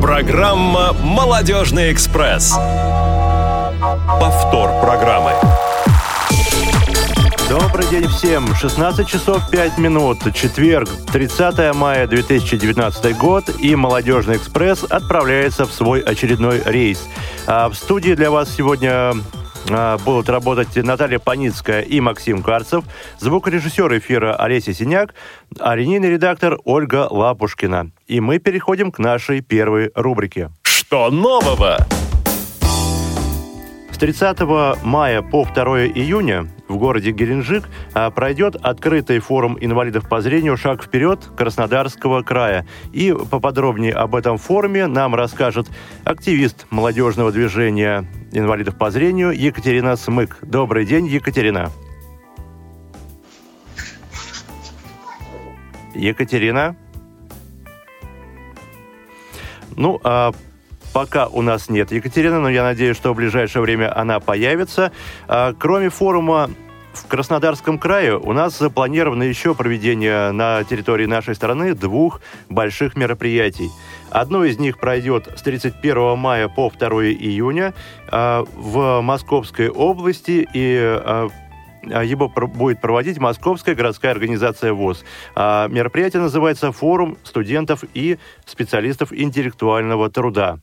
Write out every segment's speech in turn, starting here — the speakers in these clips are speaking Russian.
Программа «Молодежный экспресс». Повтор программы. Добрый день всем. 16 часов 5 минут. Четверг, 30 мая 2019 год. И «Молодежный экспресс» отправляется в свой очередной рейс. А в студии для вас сегодня будут работать Наталья Паницкая и Максим Карцев, звукорежиссер эфира Олеся Синяк, а линейный редактор Ольга Лапушкина. И мы переходим к нашей первой рубрике. Что нового? С 30 мая по 2 июня в городе Геленджик а, пройдет открытый форум инвалидов по зрению «Шаг вперед» Краснодарского края. И поподробнее об этом форуме нам расскажет активист молодежного движения инвалидов по зрению Екатерина Смык. Добрый день, Екатерина. Екатерина. Ну, а пока у нас нет Екатерины, но я надеюсь, что в ближайшее время она появится. А, кроме форума в Краснодарском крае у нас запланировано еще проведение на территории нашей страны двух больших мероприятий. Одно из них пройдет с 31 мая по 2 июня э, в Московской области и э, его будет проводить Московская городская организация ВОЗ. А мероприятие называется «Форум студентов и специалистов интеллектуального труда».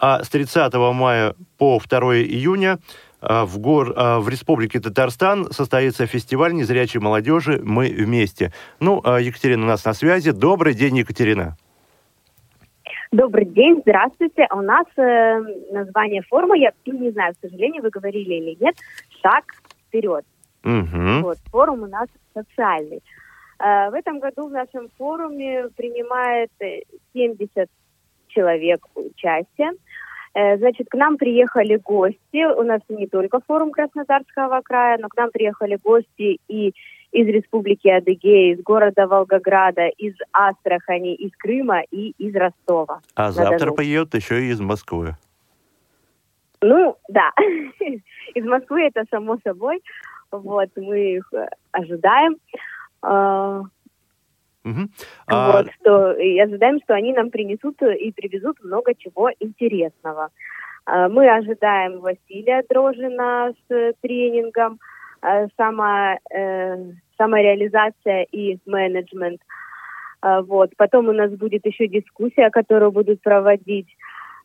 А с 30 мая по 2 июня а, в, гор, а, в Республике Татарстан состоится фестиваль незрячей молодежи «Мы вместе». Ну, а, Екатерина у нас на связи. Добрый день, Екатерина. Добрый день, здравствуйте. У нас э, название форума, я не знаю, к сожалению, вы говорили или нет, «Шаг вперед». Угу. Вот, форум у нас социальный. Э, в этом году в нашем форуме принимает 70 э, человек участие. Э, значит, к нам приехали гости. У нас не только форум Краснодарского края, но к нам приехали гости и из Республики Адыгея, из города Волгограда, из Астрахани, из Крыма и из Ростова. А завтра поедут еще и из Москвы. Ну, да. из Москвы это само собой. Вот, мы их ожидаем. А, Угу. А... Вот, что, и ожидаем, что они нам принесут и привезут много чего интересного. А, мы ожидаем Василия Дрожина с тренингом а, само, э, самореализация и менеджмент. А, вот. Потом у нас будет еще дискуссия, которую будут проводить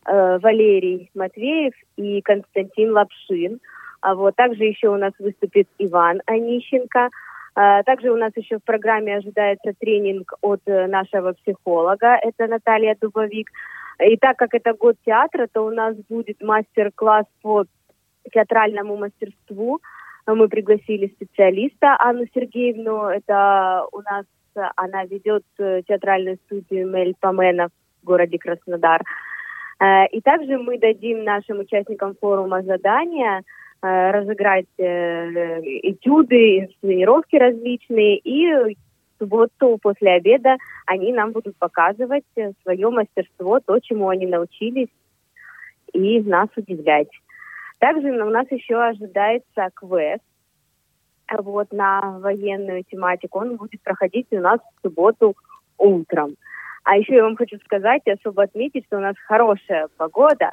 э, Валерий Матвеев и Константин Лапшин. А вот также еще у нас выступит Иван Онищенко – а, также у нас еще в программе ожидается тренинг от э, нашего психолога, это Наталья Дубовик. И так как это год театра, то у нас будет мастер-класс по театральному мастерству. Мы пригласили специалиста Анну Сергеевну. Это у нас она ведет э, театральную студию Мель Памена в городе Краснодар. Э, и также мы дадим нашим участникам форума задания – разыграть э, этюды, инсценировки различные, и в субботу после обеда они нам будут показывать э, свое мастерство, то, чему они научились, и нас удивлять. Также у нас еще ожидается квест вот, на военную тематику. Он будет проходить у нас в субботу утром. А еще я вам хочу сказать, особо отметить, что у нас хорошая погода,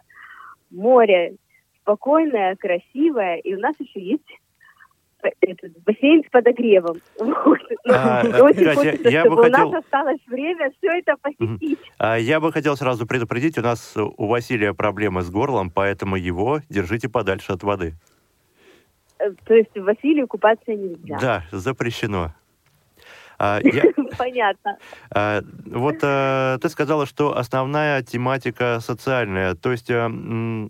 море спокойная, красивая, и у нас еще есть этот бассейн с подогревом. А, Очень я, хочется, я чтобы у нас осталось время все это посетить. А, я бы хотел сразу предупредить, у нас у Василия проблемы с горлом, поэтому его держите подальше от воды. Э, то есть Василию купаться нельзя? Да, запрещено. А, я, Понятно. А, вот а, ты сказала, что основная тематика социальная, то есть а, Э,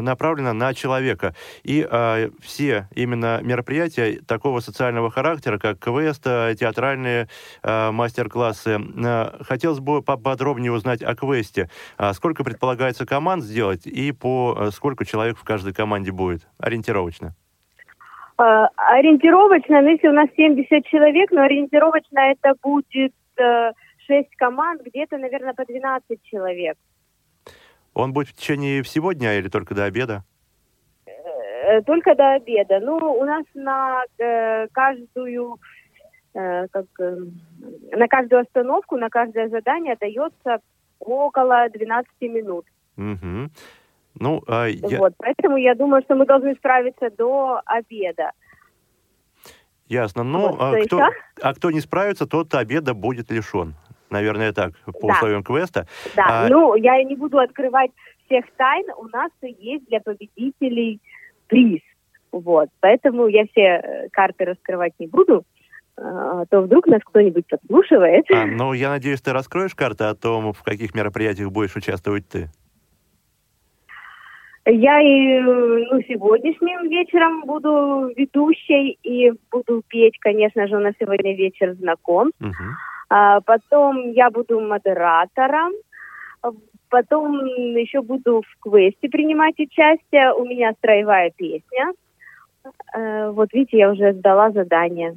направлена на человека. И э, все именно мероприятия такого социального характера, как квест, э, театральные э, мастер-классы, э, хотелось бы поподробнее узнать о квесте. А сколько предполагается команд сделать и по э, сколько человек в каждой команде будет? Ориентировочно. Ориентировочно, ну, если у нас 70 человек, но ориентировочно это будет uh, 6 команд, где-то, наверное, по 12 человек. Он будет в течение всего дня или только до обеда? Э, только до обеда. Ну, у нас на э, каждую э, как, э, на каждую остановку, на каждое задание дается около 12 минут. Угу. Ну, а я... Вот, поэтому я думаю, что мы должны справиться до обеда. Ясно. Ну, вот, а, кто, а кто не справится, тот обеда будет лишен. Наверное, так, по да. условиям квеста. Да, а... ну, я не буду открывать всех тайн. У нас есть для победителей приз. Вот, поэтому я все э, карты раскрывать не буду, а то вдруг нас кто-нибудь подслушивает. А, ну, я надеюсь, ты раскроешь карты о том, в каких мероприятиях будешь участвовать ты. Я и ну, сегодняшним вечером буду ведущей и буду петь, конечно же, у нас сегодня вечер знаком. Uh-huh. А, потом я буду модератором. Потом еще буду в квесте принимать участие. У меня строевая песня. А, вот видите, я уже сдала задание.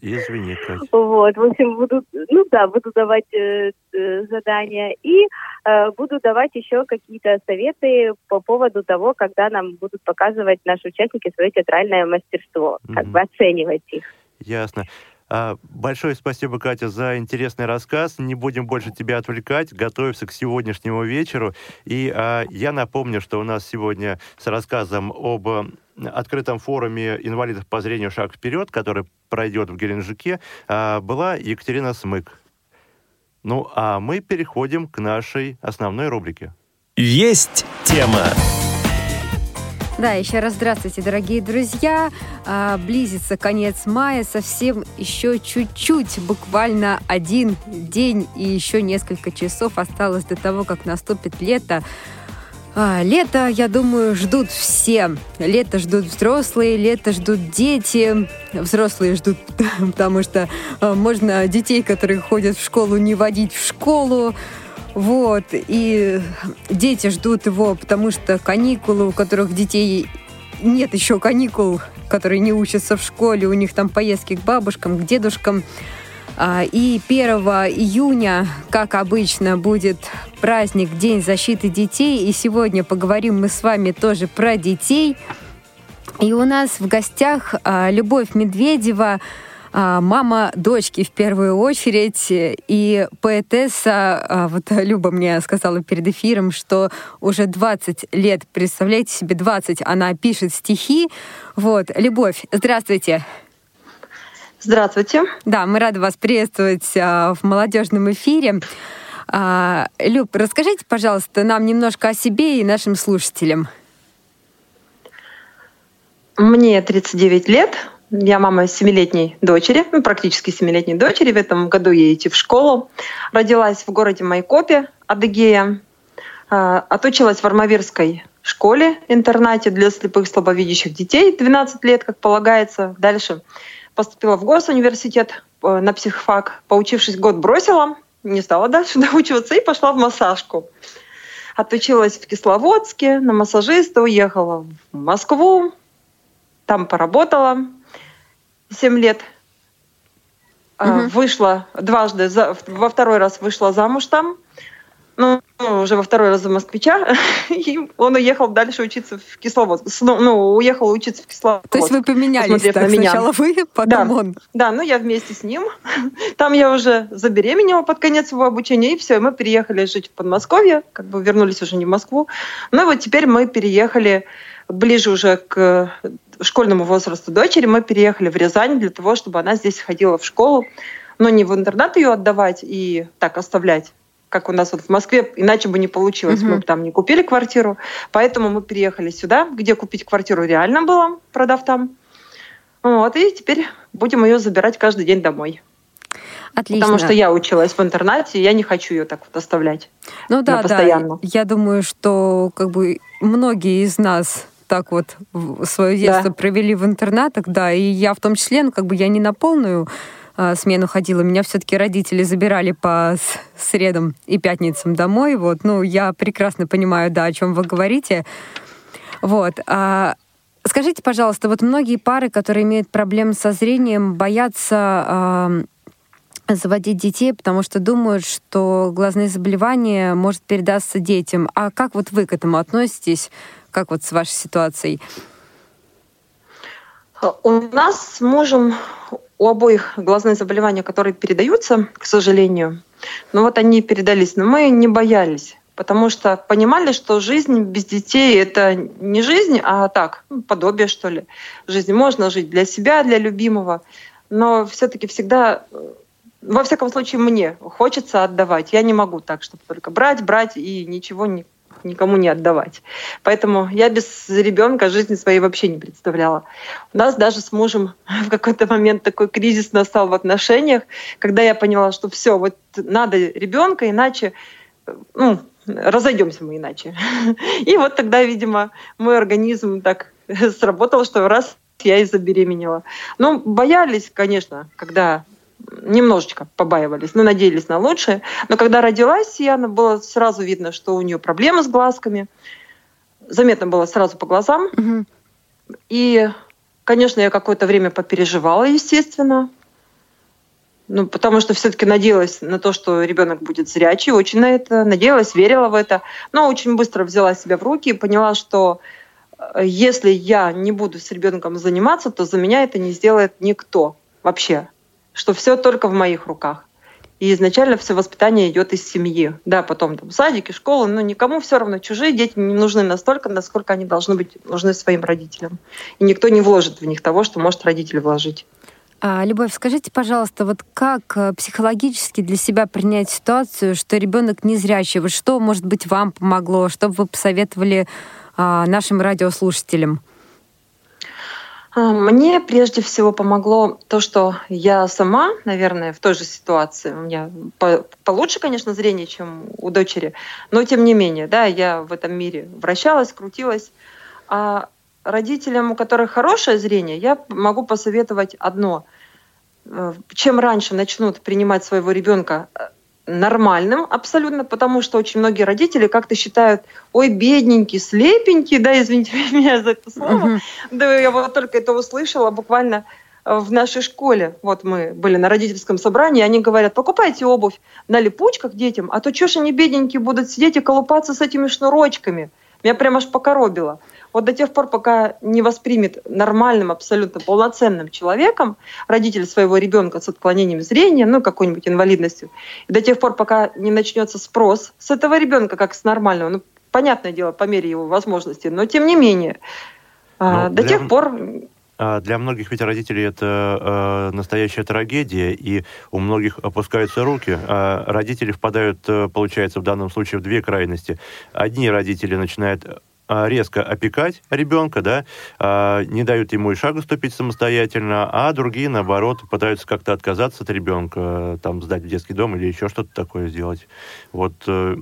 Извини, Катя. Вот, в общем, буду, ну да, буду давать э, э, задания и э, буду давать еще какие-то советы по поводу того, когда нам будут показывать наши участники свое театральное мастерство, mm-hmm. как бы оценивать их. Ясно. А, большое спасибо, Катя, за интересный рассказ. Не будем больше тебя отвлекать. Готовься к сегодняшнему вечеру. И а, я напомню, что у нас сегодня с рассказом об открытом форуме инвалидов по зрению «Шаг вперед», который пройдет в Геленджике, а, была Екатерина Смык. Ну, а мы переходим к нашей основной рубрике. Есть тема. Да, еще раз здравствуйте, дорогие друзья. А, близится конец мая, совсем еще чуть-чуть, буквально один день и еще несколько часов осталось до того, как наступит лето. А, лето, я думаю, ждут все. Лето ждут взрослые, лето ждут дети. Взрослые ждут, потому что а, можно детей, которые ходят в школу, не водить в школу. Вот. И дети ждут его, потому что каникулы, у которых детей нет еще каникул, которые не учатся в школе, у них там поездки к бабушкам, к дедушкам. А, и 1 июня, как обычно, будет праздник День защиты детей. И сегодня поговорим мы с вами тоже про детей. И у нас в гостях а, Любовь Медведева, мама дочки в первую очередь. И поэтесса, вот Люба мне сказала перед эфиром, что уже 20 лет, представляете себе, 20, она пишет стихи. Вот, Любовь, здравствуйте. Здравствуйте. Да, мы рады вас приветствовать а, в молодежном эфире. А, Люб, расскажите, пожалуйста, нам немножко о себе и нашим слушателям. Мне 39 лет. Я мама семилетней дочери, ну, практически семилетней дочери. В этом году ей идти в школу. Родилась в городе Майкопе, Адыгея. А, отучилась в Армавирской школе, интернате для слепых слабовидящих детей. 12 лет, как полагается. Дальше поступила в госуниверситет э, на психфак. Поучившись год, бросила, не стала дальше доучиваться и пошла в массажку. Отучилась в Кисловодске на массажиста, уехала в Москву, там поработала 7 лет. Угу. Вышла дважды, во второй раз вышла замуж там ну, уже во второй раз за москвича, и он уехал дальше учиться в Кисловодск. Ну, ну уехал учиться в Кисловодск. То есть вы поменялись так? На меня. Сначала вы, потом да, он? Да, ну я вместе с ним. Там я уже забеременела под конец его обучения, и все, мы переехали жить в Подмосковье, как бы вернулись уже не в Москву. Ну и вот теперь мы переехали ближе уже к школьному возрасту дочери, мы переехали в Рязань для того, чтобы она здесь ходила в школу, но не в интернат ее отдавать и так оставлять, как у нас вот в Москве, иначе бы не получилось. Угу. Мы бы там не купили квартиру, поэтому мы переехали сюда, где купить квартиру реально было, продав там. Вот, и теперь будем ее забирать каждый день домой. Отлично. Потому что я училась в интернате, и я не хочу ее так вот оставлять. Ну да, постоянно. да. Я думаю, что как бы многие из нас так вот свое детство да. провели в интернатах, да, и я в том числе, ну как бы я не на полную э, смену ходила. Меня все-таки родители забирали по средам и пятницам домой. Вот. Ну, я прекрасно понимаю, да, о чем вы говорите. Вот. А, скажите, пожалуйста, вот многие пары, которые имеют проблемы со зрением, боятся э, заводить детей, потому что думают, что глазные заболевания может передаться детям. А как вот вы к этому относитесь? Как вот с вашей ситуацией? У нас с мужем у обоих глазные заболевания, которые передаются, к сожалению. Ну вот они передались, но мы не боялись потому что понимали, что жизнь без детей – это не жизнь, а так, ну, подобие, что ли, жизни. Можно жить для себя, для любимого, но все-таки всегда, во всяком случае, мне хочется отдавать. Я не могу так, чтобы только брать, брать и ничего не, никому не отдавать. Поэтому я без ребенка жизни своей вообще не представляла. У нас даже с мужем в какой-то момент такой кризис настал в отношениях, когда я поняла, что все, вот надо ребенка, иначе ну, разойдемся мы иначе. И вот тогда, видимо, мой организм так сработал, что раз я и забеременела. Ну, боялись, конечно, когда немножечко побаивались, но надеялись на лучшее. Но когда родилась Яна, было сразу видно, что у нее проблемы с глазками. Заметно было сразу по глазам. Угу. И, конечно, я какое-то время попереживала, естественно. Ну, потому что все-таки надеялась на то, что ребенок будет зрячий, очень на это надеялась, верила в это. Но очень быстро взяла себя в руки и поняла, что э, если я не буду с ребенком заниматься, то за меня это не сделает никто вообще. Что все только в моих руках. И изначально все воспитание идет из семьи. Да, потом там садики, школы, но никому все равно чужие дети не нужны настолько, насколько они должны быть нужны своим родителям. И никто не вложит в них того, что может родитель вложить. А, Любовь, скажите, пожалуйста, вот как э, психологически для себя принять ситуацию, что ребенок незрячий? Вот что, может быть, вам помогло? Что бы вы посоветовали а, нашим радиослушателям? А, мне прежде всего помогло то, что я сама, наверное, в той же ситуации. У меня получше, конечно, зрение, чем у дочери, но тем не менее, да, я в этом мире вращалась, крутилась. А родителям, у которых хорошее зрение, я могу посоветовать одно. Э, чем раньше начнут принимать своего ребенка э, нормальным абсолютно, потому что очень многие родители как-то считают, ой, бедненький, слепенький, да, извините меня за это слово, uh-huh. да, я вот только это услышала буквально э, в нашей школе, вот мы были на родительском собрании, они говорят, покупайте обувь на липучках детям, а то что ж они бедненькие будут сидеть и колупаться с этими шнурочками. Меня прям аж покоробило. Вот до тех пор, пока не воспримет нормальным, абсолютно полноценным человеком родитель своего ребенка с отклонением зрения, ну, какой-нибудь инвалидностью, и до тех пор, пока не начнется спрос с этого ребенка, как с нормального, ну, понятное дело, по мере его возможностей, но тем не менее, а, ну, до для... тех пор а, для многих ведь родителей это э, настоящая трагедия, и у многих опускаются руки. А родители впадают, э, получается, в данном случае в две крайности. Одни родители начинают резко опекать ребенка, да, а, не дают ему и шагу ступить самостоятельно, а другие, наоборот, пытаются как-то отказаться от ребенка, там, сдать в детский дом или еще что-то такое сделать. Вот э,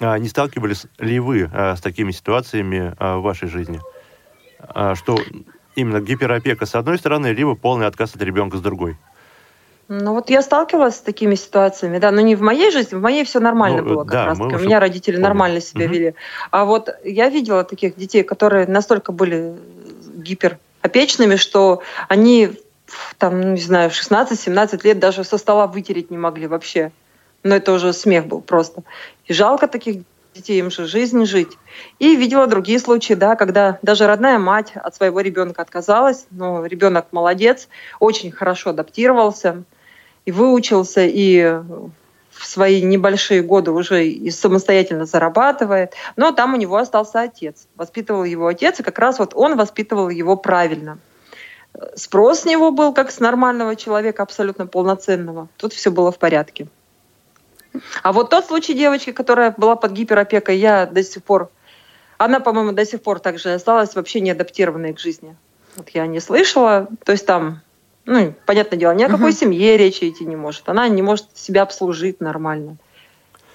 а не сталкивались ли вы с такими ситуациями в вашей жизни? Что именно гиперопека с одной стороны, либо полный отказ от ребенка с другой? Ну вот я сталкивалась с такими ситуациями, да, но не в моей жизни, в моей все нормально ну, было как да, раз. У меня родители помним. нормально себя угу. вели. А вот я видела таких детей, которые настолько были гиперопечными, что они там, ну, не знаю, в 16-17 лет даже со стола вытереть не могли вообще. Но это уже смех был просто. И жалко таких детей, им же жизнь жить. И видела другие случаи, да, когда даже родная мать от своего ребенка отказалась, но ребенок молодец, очень хорошо адаптировался, и выучился, и в свои небольшие годы уже и самостоятельно зарабатывает. Но там у него остался отец. Воспитывал его отец, и как раз вот он воспитывал его правильно. Спрос с него был как с нормального человека, абсолютно полноценного. Тут все было в порядке. А вот тот случай девочки, которая была под гиперопекой, я до сих пор... Она, по-моему, до сих пор также осталась вообще не адаптированной к жизни. Вот я не слышала. То есть там ну, понятное дело, ни о какой uh-huh. семье речи идти не может. Она не может себя обслужить нормально.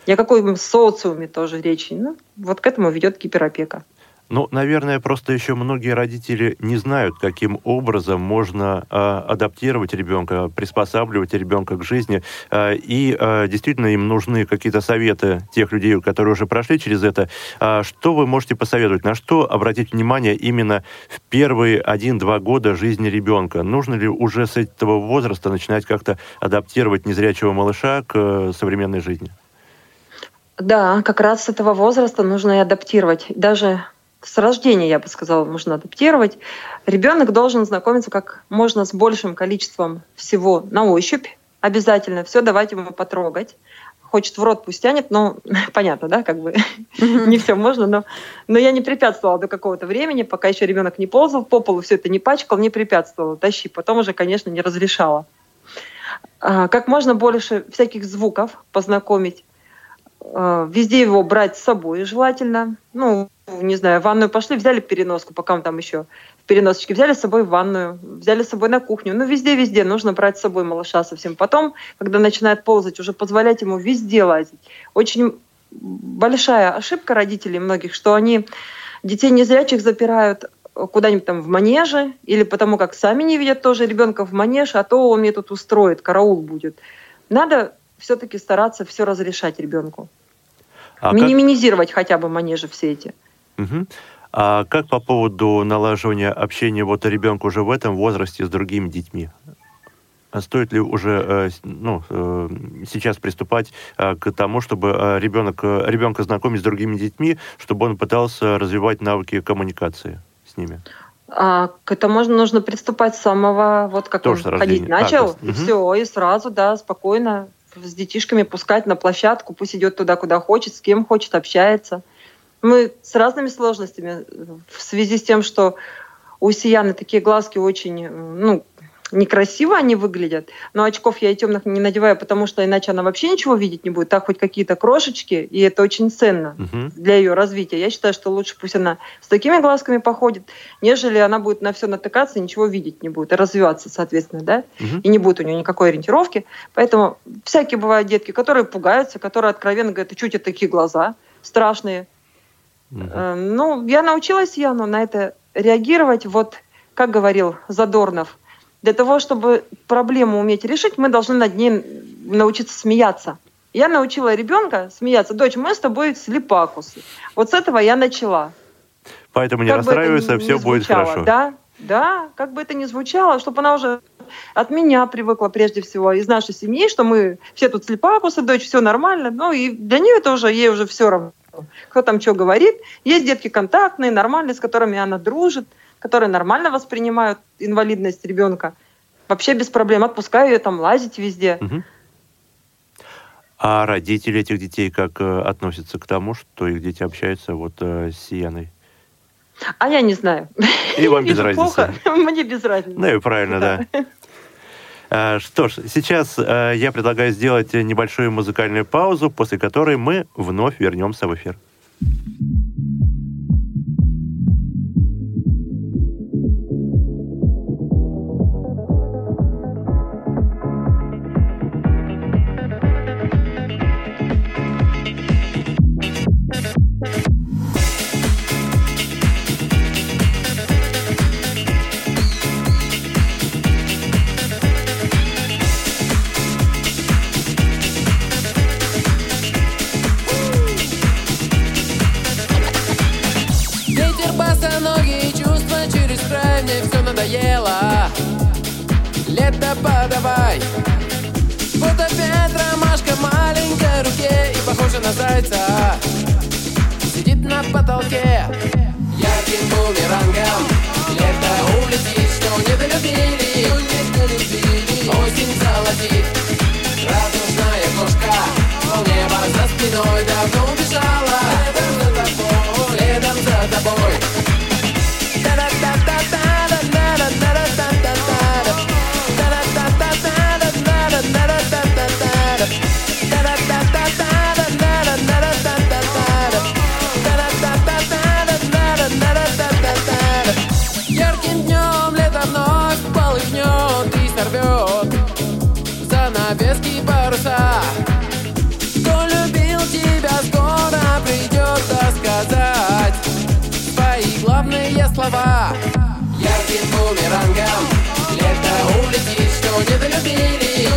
Ни о какой социуме тоже речи. Ну, вот к этому ведет гиперопека. Ну, наверное, просто еще многие родители не знают, каким образом можно э, адаптировать ребенка, приспосабливать ребенка к жизни. Э, и э, действительно им нужны какие-то советы тех людей, которые уже прошли через это. Э, что вы можете посоветовать? На что обратить внимание именно в первые один-два года жизни ребенка? Нужно ли уже с этого возраста начинать как-то адаптировать незрячего малыша к э, современной жизни? Да, как раз с этого возраста нужно и адаптировать. Даже с рождения, я бы сказала, можно адаптировать. Ребенок должен знакомиться как можно с большим количеством всего на ощупь, обязательно все давать ему потрогать. хочет в рот, пусть тянет, но понятно, да, как бы не все можно, но, но я не препятствовала до какого-то времени, пока еще ребенок не ползал по полу, все это не пачкал, не препятствовала, тащи. Потом уже, конечно, не разрешала. А, как можно больше всяких звуков познакомить. А, везде его брать с собой желательно. Ну, не знаю, в ванную пошли, взяли переноску, пока он там еще в переносочке, взяли с собой в ванную, взяли с собой на кухню. Ну, везде-везде нужно брать с собой малыша совсем. Потом, когда начинает ползать, уже позволять ему везде лазить. Очень большая ошибка родителей многих, что они детей незрячих запирают куда-нибудь там в манеже, или потому как сами не видят тоже ребенка в манеж, а то он мне тут устроит, караул будет. Надо все-таки стараться все разрешать ребенку. А Минимизировать как... хотя бы манежи все эти. Угу. А как по поводу налаживания общения вот ребенка уже в этом возрасте с другими детьми? А стоит ли уже э, ну, э, сейчас приступать э, к тому, чтобы ребенок, ребенка знакомить с другими детьми, чтобы он пытался развивать навыки коммуникации с ними? А, к этому можно, нужно приступать с самого, вот как Тоже он ходить начал, а, и угу. все, и сразу, да, спокойно с детишками пускать на площадку, пусть идет туда, куда хочет, с кем хочет, общается. Мы с разными сложностями в связи с тем, что у Сияны такие глазки очень, ну, некрасиво они выглядят, но очков я и темных не надеваю, потому что иначе она вообще ничего видеть не будет. Так хоть какие-то крошечки, и это очень ценно uh-huh. для ее развития. Я считаю, что лучше пусть она с такими глазками походит, нежели она будет на все натыкаться и ничего видеть не будет, и развиваться, соответственно, да, uh-huh. и не будет у нее никакой ориентировки. Поэтому всякие бывают детки, которые пугаются, которые откровенно говорят, чуть такие глаза страшные. Uh-huh. Ну, я научилась Яну на это реагировать, вот как говорил Задорнов – для того, чтобы проблему уметь решить, мы должны над ней научиться смеяться. Я научила ребенка смеяться. Дочь, мы с тобой слепакусы. Вот с этого я начала. Поэтому не как расстраивайся, все звучало, будет хорошо. Да, да, как бы это ни звучало, чтобы она уже от меня привыкла прежде всего, из нашей семьи, что мы все тут слепакусы, дочь, все нормально. Ну и для нее тоже, ей уже все равно, кто там что говорит. Есть детки контактные, нормальные, с которыми она дружит которые нормально воспринимают инвалидность ребенка, вообще без проблем отпускаю ее там лазить везде. Угу. А родители этих детей как э, относятся к тому, что их дети общаются вот э, с Сияной? А я не знаю. И вам без разницы. Мне без разницы. Ну и правильно, да. Что ж, сейчас э, я предлагаю сделать небольшую музыкальную паузу, после которой мы вновь вернемся в эфир. Подавай. Вот опять ромашка маленькой руке И похожа на зайца. Сидит на потолке. Ярким бумерангом Лето улетит, что недолюбили слова. Ярким бумерангом Лето улетит, что недолюбили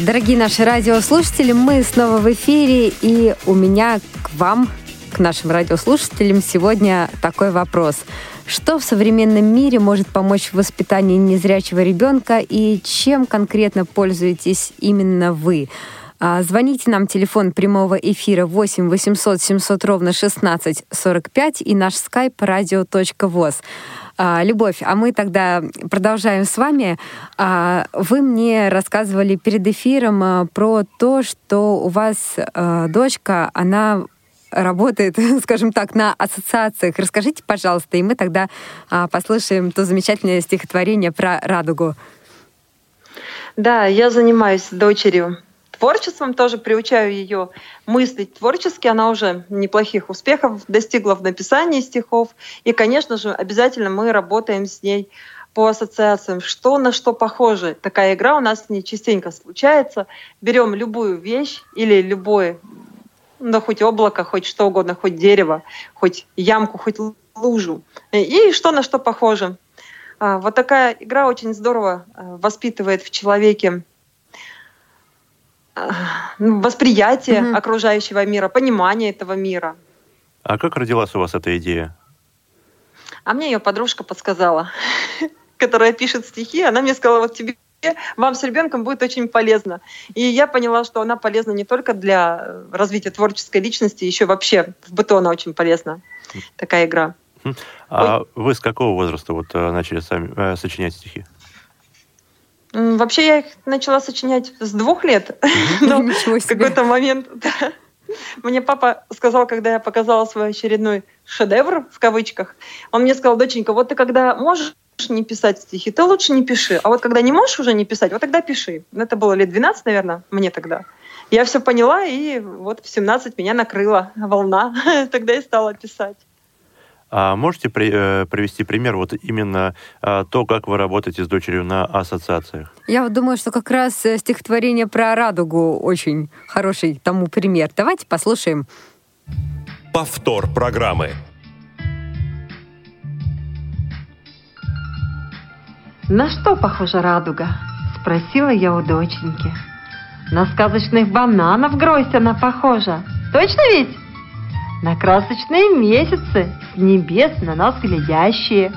дорогие наши радиослушатели, мы снова в эфире, и у меня к вам, к нашим радиослушателям, сегодня такой вопрос. Что в современном мире может помочь в воспитании незрячего ребенка и чем конкретно пользуетесь именно вы? А, звоните нам, телефон прямого эфира 8 800 700 ровно 16 45 и наш skype radio.voz. А, Любовь, а мы тогда продолжаем с вами. А, вы мне рассказывали перед эфиром про то, что у вас дочка, она работает, скажем так, на ассоциациях. Расскажите, пожалуйста, и мы тогда послушаем то замечательное стихотворение про радугу. Да, я занимаюсь дочерью творчеством, тоже приучаю ее мыслить творчески. Она уже неплохих успехов достигла в написании стихов. И, конечно же, обязательно мы работаем с ней по ассоциациям, что на что похоже. Такая игра у нас не частенько случается. Берем любую вещь или любое, да хоть облако, хоть что угодно, хоть дерево, хоть ямку, хоть лужу. И что на что похоже. А, вот такая игра очень здорово а, воспитывает в человеке восприятие угу. окружающего мира, понимание этого мира. А как родилась у вас эта идея? А мне ее подружка подсказала, которая пишет стихи. Она мне сказала, вот тебе вам с ребенком будет очень полезно. И я поняла, что она полезна не только для развития творческой личности, еще вообще в быту она очень полезна. Такая игра. А Ой. вы с какого возраста вот э, начали сами э, сочинять стихи? Вообще я их начала сочинять с двух лет, но в какой-то момент мне папа сказал, когда я показала свой очередной шедевр, в кавычках, он мне сказал, доченька, вот ты когда можешь не писать стихи, ты лучше не пиши. А вот когда не можешь уже не писать, вот тогда пиши. Это было лет 12, наверное, мне тогда. Я все поняла, и вот в 17 меня накрыла волна. тогда и стала писать. А можете при, э, привести пример вот именно э, то, как вы работаете с дочерью на ассоциациях? Я вот думаю, что как раз э, стихотворение про радугу очень хороший тому пример. Давайте послушаем. Повтор программы. На что похожа радуга? Спросила я у доченьки. На сказочных бананов гроздь она похожа. Точно ведь? На красочные месяцы с небес на нас глядящие,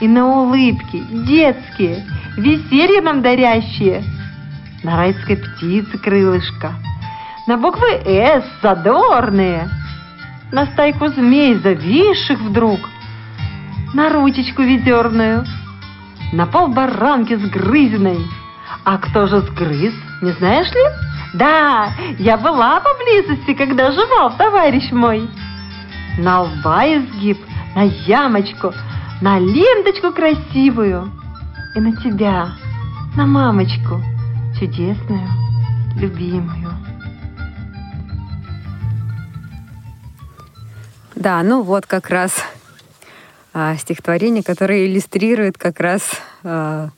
и на улыбки детские, веселье нам дарящие, на райской птице крылышко, на буквы «С» задорные, на стайку змей, зависших вдруг, на ручечку ведерную, на пол баранки сгрызенной. А кто же сгрыз, не знаешь ли? Да, я была поблизости, когда жевал, товарищ мой. На лба изгиб, на ямочку, на ленточку красивую. И на тебя, на мамочку, чудесную, любимую. Да, ну вот как раз а, стихотворение, которое иллюстрирует как раз а,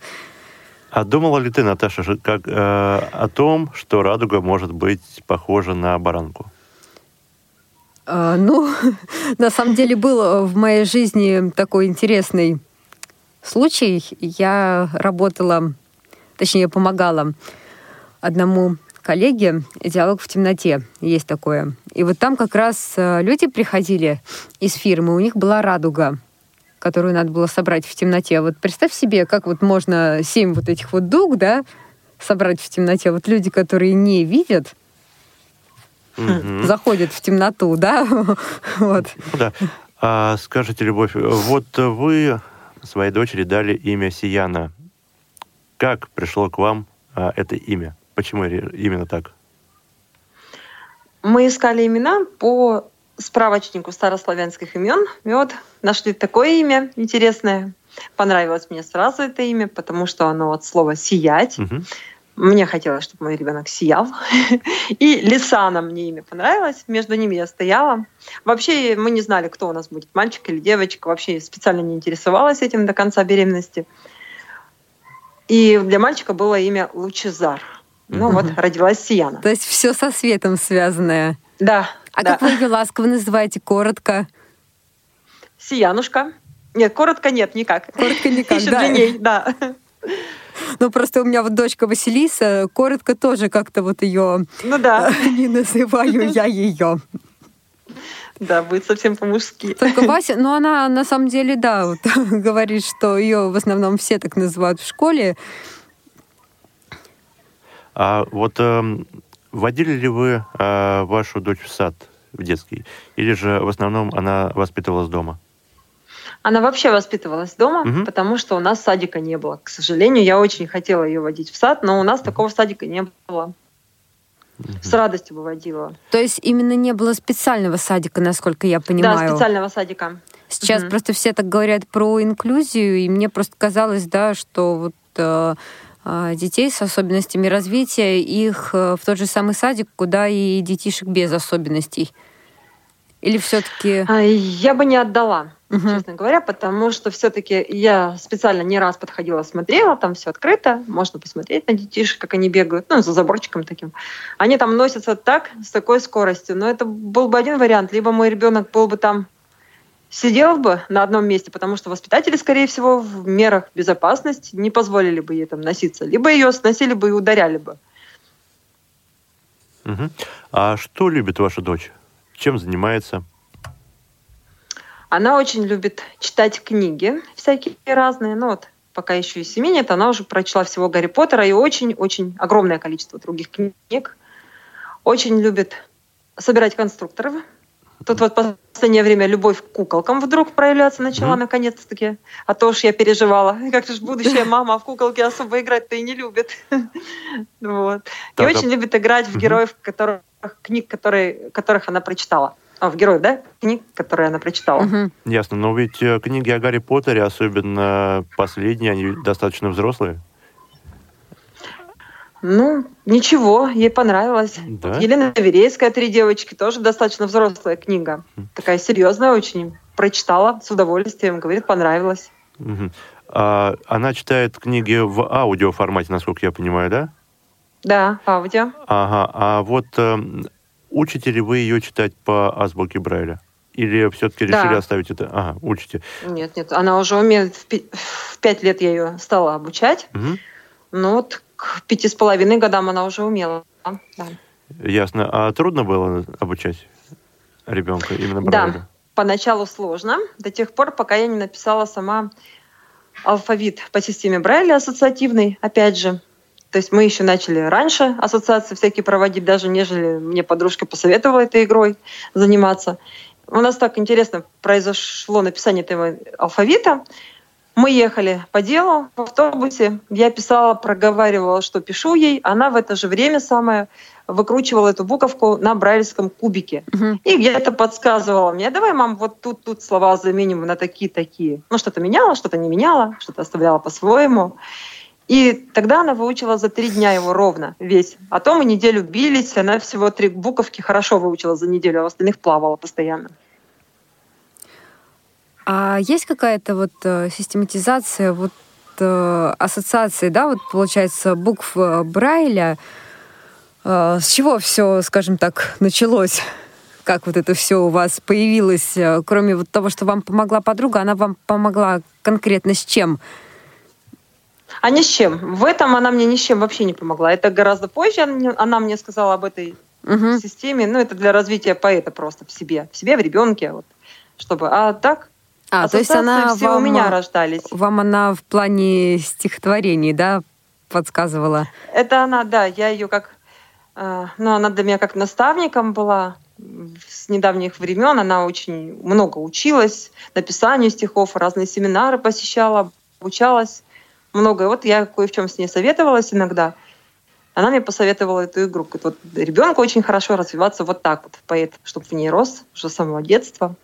а думала ли ты, Наташа, как, э, о том, что радуга может быть похожа на баранку? А, ну, на самом деле был в моей жизни такой интересный случай. Я работала, точнее, помогала одному коллеге «Диалог в темноте». Есть такое. И вот там как раз э, люди приходили из фирмы, у них была радуга – которую надо было собрать в темноте. Вот представь себе, как вот можно семь вот этих вот дуг, да, собрать в темноте. Вот люди, которые не видят, mm заходят в темноту, да, вот. Ну да. А, скажите, Любовь, вот вы своей дочери дали имя Сияна. Как пришло к вам а, это имя? Почему именно так? Мы искали имена по справочнику старославянских имен. И вот нашли такое имя интересное. Понравилось мне сразу это имя, потому что оно от слова «сиять». Угу. Мне хотелось, чтобы мой ребенок сиял. И Лисана мне имя понравилось. Между ними я стояла. Вообще мы не знали, кто у нас будет, мальчик или девочка. Вообще специально не интересовалась этим до конца беременности. И для мальчика было имя Лучезар. Ну вот, родилась Сияна. То есть все со светом связанное. Да, а да. как вы ее ласково называете? Коротко? Сиянушка. Нет, коротко нет, никак. Коротко никак, Еще да. длинней, да. Ну, просто у меня вот дочка Василиса, коротко тоже как-то вот ее... Ну да. Не называю я ее. Да, будет совсем по-мужски. Только Вася, ну она на самом деле, да, вот, говорит, что ее в основном все так называют в школе. А вот э, водили ли вы э, вашу дочь в сад, в детский? Или же в основном она воспитывалась дома? Она вообще воспитывалась дома, угу. потому что у нас садика не было. К сожалению, я очень хотела ее водить в сад, но у нас такого садика не было. С радостью бы водила. То есть именно не было специального садика, насколько я понимаю? Да, специального садика. Сейчас угу. просто все так говорят про инклюзию, и мне просто казалось, да, что вот э детей с особенностями развития их э, в тот же самый садик, куда и детишек без особенностей. Или все-таки... А, я бы не отдала угу. честно говоря, потому что все-таки я специально не раз подходила, смотрела, там все открыто, можно посмотреть на детишек, как они бегают, ну, за заборчиком таким. Они там носятся так, с такой скоростью, но это был бы один вариант, либо мой ребенок был бы там сидел бы на одном месте, потому что воспитатели, скорее всего, в мерах безопасности не позволили бы ей там носиться, либо ее сносили бы и ударяли бы. Угу. А что любит ваша дочь? Чем занимается? Она очень любит читать книги всякие разные. Ну вот, пока еще и семи нет, она уже прочла всего Гарри Поттера и очень-очень огромное количество других книг. Очень любит собирать конструкторов. Тут вот в последнее время любовь к куколкам вдруг проявляться начала mm-hmm. наконец-таки. А то уж я переживала. Как же будущая мама, а в куколки особо играть-то и не любит. вот. И очень любит играть в героев, которых, книг, которые, которых она прочитала. А, в героев, да? Книг, которые она прочитала. Угу. Ясно. Но ведь э, книги о Гарри Поттере, особенно последние, они достаточно взрослые. Ну, ничего, ей понравилось. Да? Елена Верейская «Три девочки» тоже достаточно взрослая книга. Такая серьезная очень. Прочитала с удовольствием, говорит, понравилось. Угу. А, она читает книги в аудиоформате, насколько я понимаю, да? Да, аудио. Ага, а вот эм, Учите ли вы ее читать по азбуке Брайля? Или все-таки решили да. оставить это? Ага, учите. Нет, нет, она уже умеет. В пять лет я ее стала обучать. Угу. Ну вот к пяти с половиной годам она уже умела. Да. Ясно. А трудно было обучать ребенка именно Брайлю? Да, поначалу сложно, до тех пор, пока я не написала сама алфавит по системе Брайля ассоциативный, опять же. То есть мы еще начали раньше ассоциации всякие проводить, даже нежели мне подружка посоветовала этой игрой заниматься. У нас так интересно произошло написание этого алфавита. Мы ехали по делу в автобусе. Я писала, проговаривала, что пишу ей. Она в это же время самое выкручивала эту буковку на брайлевском кубике. Uh-huh. И где-то подсказывала мне, давай, мам, вот тут, тут слова заменим на такие-такие. Ну, что-то меняла, что-то не меняла, что-то оставляла по-своему. И тогда она выучила за три дня его ровно весь. А то мы неделю бились, она всего три буковки хорошо выучила за неделю, а в остальных плавала постоянно. А есть какая-то вот э, систематизация, вот э, ассоциации, да, вот получается букв э, Брайля? С чего все, скажем так, началось? Как вот это все у вас появилось? Кроме вот того, что вам помогла подруга, она вам помогла конкретно с чем? А ни с чем. В этом она мне ни с чем вообще не помогла. Это гораздо позже она мне сказала об этой угу. системе. Ну, это для развития поэта просто в себе. В себе, в ребенке. Вот, чтобы... А так, а, то есть она все вам, у меня рождались. Вам она в плане стихотворений, да, подсказывала? Это она, да. Я ее как... Э, ну, она для меня как наставником была с недавних времен. Она очень много училась написанию стихов, разные семинары посещала, обучалась многое. Вот я кое в чем с ней советовалась иногда. Она мне посоветовала эту игру. Вот ребенку очень хорошо развиваться вот так вот, поэт, чтобы в ней рос уже с самого детства.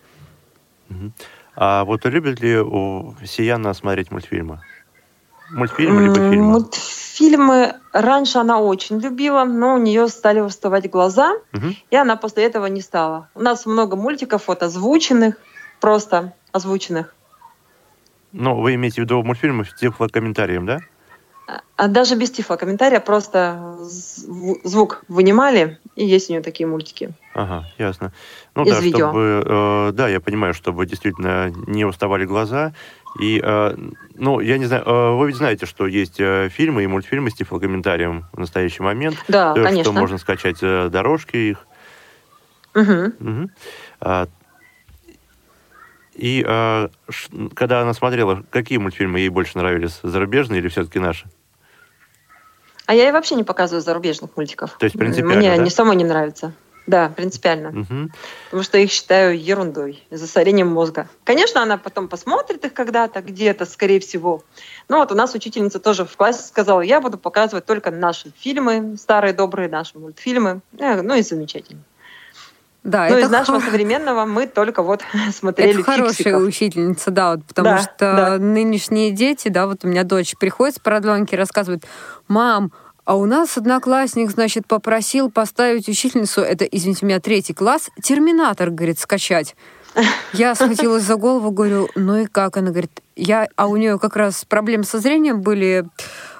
А вот любит ли у Сияна смотреть мультфильмы? Мультфильмы либо фильмы? Мультфильмы раньше она очень любила, но у нее стали уставать глаза, угу. и она после этого не стала. У нас много мультиков вот озвученных, просто озвученных. Ну, вы имеете в виду мультфильмы с тифлокомментарием, да? А даже без тифлокомментария просто звук вынимали, и есть у нее такие мультики. Ага, ясно. Ну Из да, видео. чтобы, э, да, я понимаю, чтобы действительно не уставали глаза. И, э, ну, я не знаю, э, вы ведь знаете, что есть э, фильмы и мультфильмы с тифлокомментарием в настоящий момент. Да, То, конечно. Что можно скачать э, дорожки их. Угу. А, и а, ш- когда она смотрела, какие мультфильмы ей больше нравились, зарубежные или все-таки наши? А я и вообще не показываю зарубежных мультиков. То есть принципиально, Мне да? они самой не нравятся. Да, принципиально. Мгм. Потому что их считаю ерундой, засорением мозга. Конечно, она потом посмотрит их когда-то, где-то, скорее всего. Но вот у нас учительница тоже в классе сказала, я буду показывать только наши фильмы, старые добрые наши мультфильмы. Э, Ну и замечательно. Да, ну, это из нашего х- современного мы только вот смотрели Это хорошая «Фиксиков». учительница, да, вот, потому Да, что да. нынешние дети, да, вот у меня дочь приходит с продленки, рассказывает, мам, а у нас одноклассник, значит, попросил поставить учительницу, это, извините меня, третий класс, терминатор, говорит, скачать. Я схватилась за голову, говорю, ну и как? Она говорит, я, а у нее как раз проблемы со зрением были,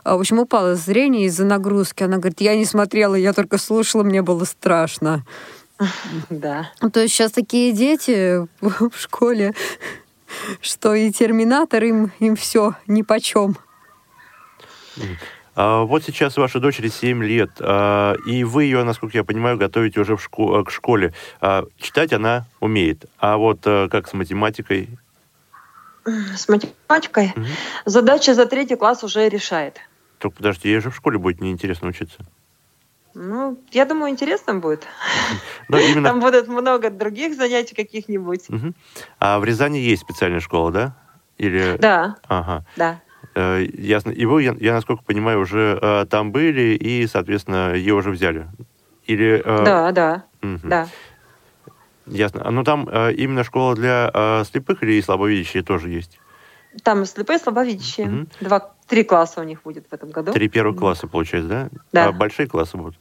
а, в общем, упало зрение из-за нагрузки. Она говорит, я не смотрела, я только слушала, мне было страшно. Да. Ну, То есть сейчас такие дети в школе, что и терминатор им, им все ни почем. А вот сейчас вашей дочери 7 лет, а, и вы ее, насколько я понимаю, готовите уже в шко- к школе. А, Читать она умеет, а вот э, как с математикой? С математикой Мгм. задача за третий класс уже решает. Только подождите, ей же в школе будет неинтересно учиться. Ну, я думаю, интересно будет. Но именно... Там будет много других занятий каких-нибудь. Мгм. А в Рязани есть специальная школа, да? Или... Да, Ага. да. Э, ясно. И вы, я, я, насколько понимаю, уже э, там были и, соответственно, ее уже взяли. Или... э, Да, да, мгм. да. Ясно. А ну там э, именно школа для э, слепых или и слабовидящие тоже есть? Там слепые, слабовидящие. Мгм. Два, три класса у них будет в этом году. Три первых класса, получается, да? Да. А большие классы будут?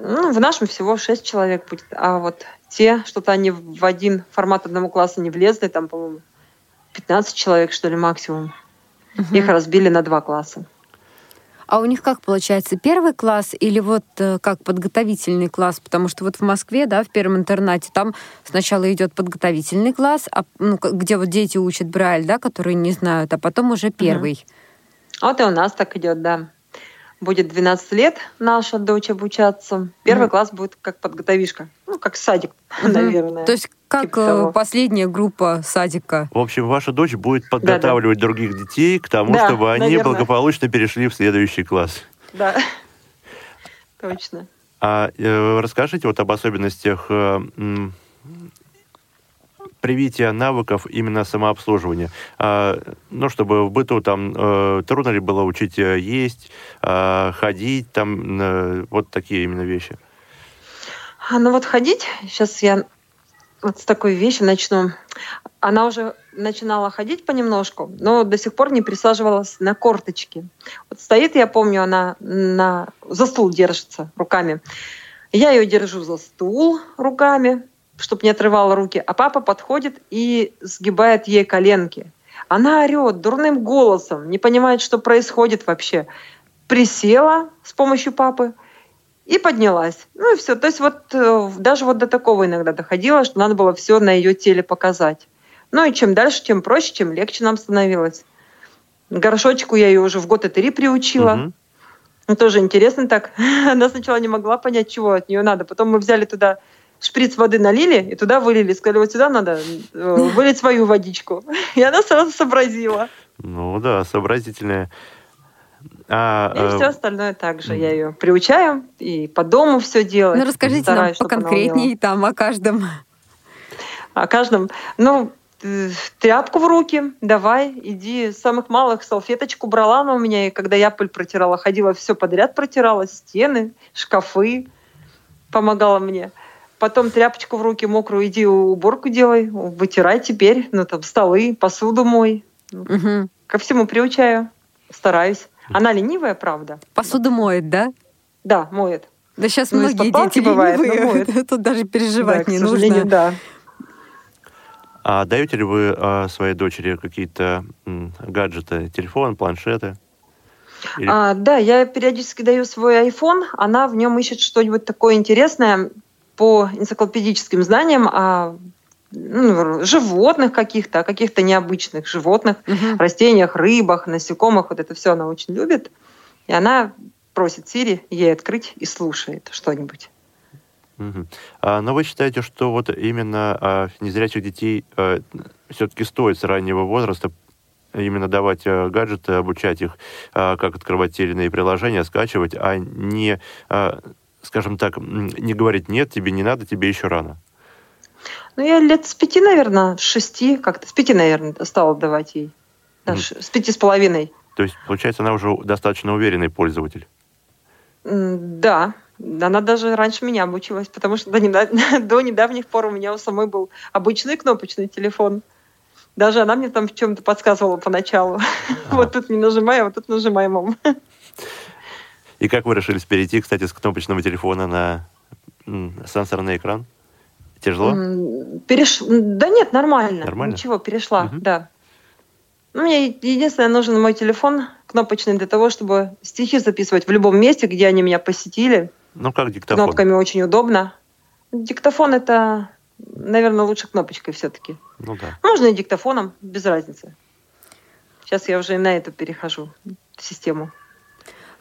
Ну, в нашем всего шесть человек будет. А вот те, что-то они в один формат одного класса не влезли, там, по-моему, 15 человек, что ли, максимум. Их разбили на два класса. А у них как получается, первый класс или вот э, как подготовительный класс? Потому что вот в Москве, да, в первом интернате, там сначала идет подготовительный класс, а, ну, где вот дети учат Брайль, да, которые не знают, а потом уже первый. Вот и у нас так идет, да. Будет 12 лет наша дочь обучаться. Первый Мгм. класс будет как подготовишка. Ну, как садик, Мгм. наверное. То есть как Типа э, того. последняя группа садика. В общем, ваша дочь будет подготавливать других детей к тому, Да, чтобы они наверное. благополучно перешли в следующий класс. Да. Точно. А э, расскажите вот об особенностях э, привития навыков именно самообслуживания. А, ну, чтобы в быту там э, трудно ли было учить э, есть, а, ходить, там э, вот такие именно вещи. А, ну вот ходить, сейчас я вот с такой вещи начну. Она уже начинала ходить понемножку, но до сих пор не присаживалась на корточки. Вот стоит, я помню, она на... за стул держится руками. Я ее держу за стул руками, чтобы не отрывала руки, а папа подходит и сгибает ей коленки. Она орет дурным голосом, не понимает, что происходит вообще. Присела с помощью папы, и поднялась. Ну и все. То есть вот э, даже вот до такого иногда доходило, что надо было все на ее теле показать. Ну и чем дальше, тем проще, чем легче нам становилось. Горшочку я ее уже в год и три приучила. Мгм. Ну, тоже интересно так. Она сначала не могла понять, чего от нее надо. Потом мы взяли туда шприц воды налили и туда вылили. Сказали, вот сюда надо э, вылить свою водичку. И она сразу сообразила. Ну да, сообразительная. А, И э, все остальное также я ее приучаю. И по дому все делать. Ну, расскажите нам Стараюсь, умела. поконкретнее там о каждом. о каждом, ну, э, тряпку в руки, давай, иди. С самых малых салфеточку брала она у меня, и когда я пыль протирала, ходила все подряд протирала, стены, шкафы, помогала мне. Потом тряпочку в руки мокрую, иди уборку делай, вытирай теперь, ну, там, столы, посуду мой. Мгм. Ко всему приучаю, стараюсь. Она ленивая, правда? Посуду моет, да? Да, моет. Да сейчас Ну, многие дети бывает, но ленивые. моет. Тут даже переживать Да, не нужно. да. а даете ли вы а, своей дочери какие-то гаджеты, телефон, планшеты? Или... А, да, я периодически даю свой iPhone, она в нем ищет что-нибудь такое интересное по энциклопедическим знаниям о ну, животных каких-то, о каких-то необычных животных, угу. растениях, рыбах, насекомых. Вот это все она очень любит. И она просит Сири ей открыть и слушает что-нибудь. Угу. А, но вы считаете, что вот именно а, незрячих детей а, все-таки стоит с раннего возраста именно давать а, гаджеты, обучать их, а, как открывать те или иные приложения, скачивать, а не, а, скажем так, не говорить «нет, тебе не надо, тебе еще рано». Ну, я лет с пяти, наверное, с шести, как-то с пяти, наверное, стала давать ей. Mm. С пяти с половиной. То есть, получается, она уже достаточно уверенный пользователь? Да, она даже раньше меня обучилась, потому что до, недав... до недавних пор у меня у самой был обычный кнопочный телефон. Даже она мне там в чем-то подсказывала поначалу. Вот тут не нажимай, а вот тут нажимай, мам. И как вы решили перейти, кстати, с кнопочного телефона на сенсорный экран? Тяжело? Переш... Да нет, нормально. Нормально? Ничего, перешла, угу. да. Ну, мне единственное, нужен мой телефон кнопочный для того, чтобы стихи записывать в любом месте, где они меня посетили. Ну, как диктофон. Кнопками очень удобно. Диктофон это, наверное, лучше кнопочкой все-таки. Ну да. Можно и диктофоном, без разницы. Сейчас я уже на эту перехожу, систему.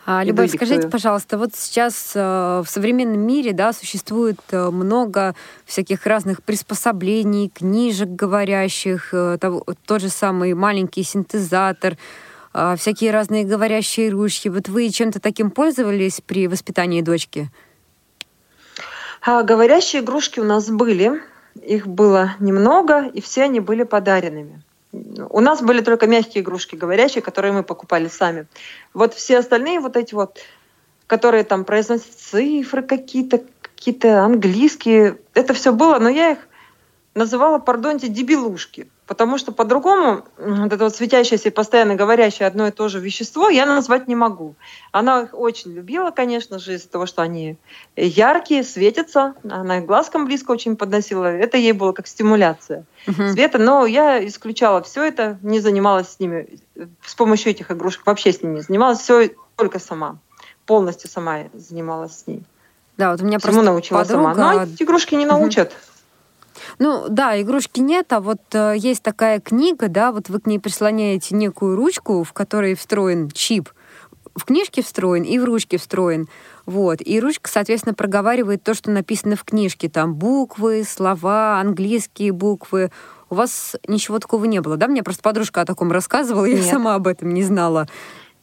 А, Любовь, скажите, пожалуйста, вот сейчас э, в современном мире да, существует э, много всяких разных приспособлений, книжек говорящих, э, того, тот же самый маленький синтезатор, э, всякие разные говорящие ручки. Вот вы чем-то таким пользовались при воспитании дочки? А, говорящие игрушки у нас были. Их было немного, и все они были подаренными. У нас были только мягкие игрушки говорящие, которые мы покупали сами. Вот все остальные вот эти вот, которые там произносят цифры какие-то, какие-то английские, это все было, но я их называла, пардонте, дебилушки. Потому что по-другому вот это вот светящееся и постоянно говорящее одно и то же вещество я назвать не могу. Она их очень любила, конечно же, из-за того, что они яркие, светятся. Она их глазком близко очень подносила. Это ей было как стимуляция uh-huh. света. Но я исключала все это, не занималась с ними с помощью этих игрушек. Вообще с ними не занималась. Все только сама. Полностью сама занималась с ней. Да, вот у меня Всему просто научила подруга... сама. Но игрушки не научат. Uh-huh. Ну да, игрушки нет, а вот э, есть такая книга, да, вот вы к ней прислоняете некую ручку, в которой встроен чип. В книжке встроен и в ручке встроен. Вот. И ручка, соответственно, проговаривает то, что написано в книжке. Там буквы, слова, английские буквы. У вас ничего такого не было, да? Мне просто подружка о таком рассказывала, я Нет. сама об этом не знала.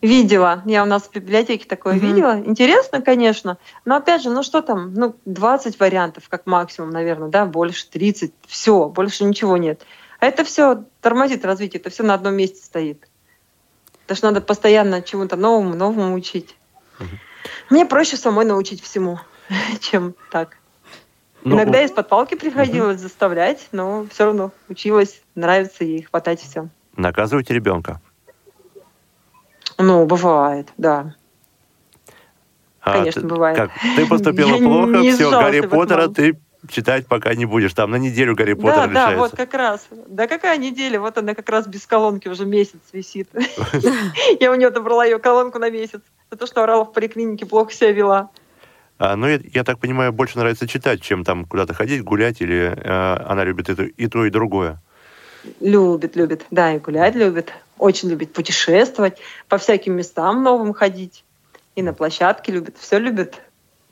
Видела. Я у нас в библиотеке такое угу. видела. Интересно, конечно. Но опять же, ну что там? Ну, 20 вариантов, как максимум, наверное, да, больше 30. Все, больше ничего нет. А это все тормозит развитие, это все на одном месте стоит. Потому что надо постоянно чему-то новому, новому учить. Угу. Мне проще самой научить всему, чем так. Но... Ну, Иногда из-под палки приходилось угу. заставлять, но все равно училась, нравится ей хватать все. Наказывайте ребенка. Ну, бывает, да. А, Конечно, ты, бывает. Как? Ты поступила плохо, все, Гарри Поттера ты читать пока не будешь. Там на неделю Гарри Поттер да, лишается. Да, вот как раз. Да какая неделя? Вот она как раз без колонки уже месяц висит. Я у нее добрала ее колонку на месяц. За то, что орала в поликлинике, плохо себя вела. А, ну, я, я так понимаю, больше нравится читать, чем там куда-то ходить, гулять, или э, она любит это, и то, и другое? Любит, любит. Да, и гулять любит очень любит путешествовать, по всяким местам новым ходить. И на площадке любит, все любит.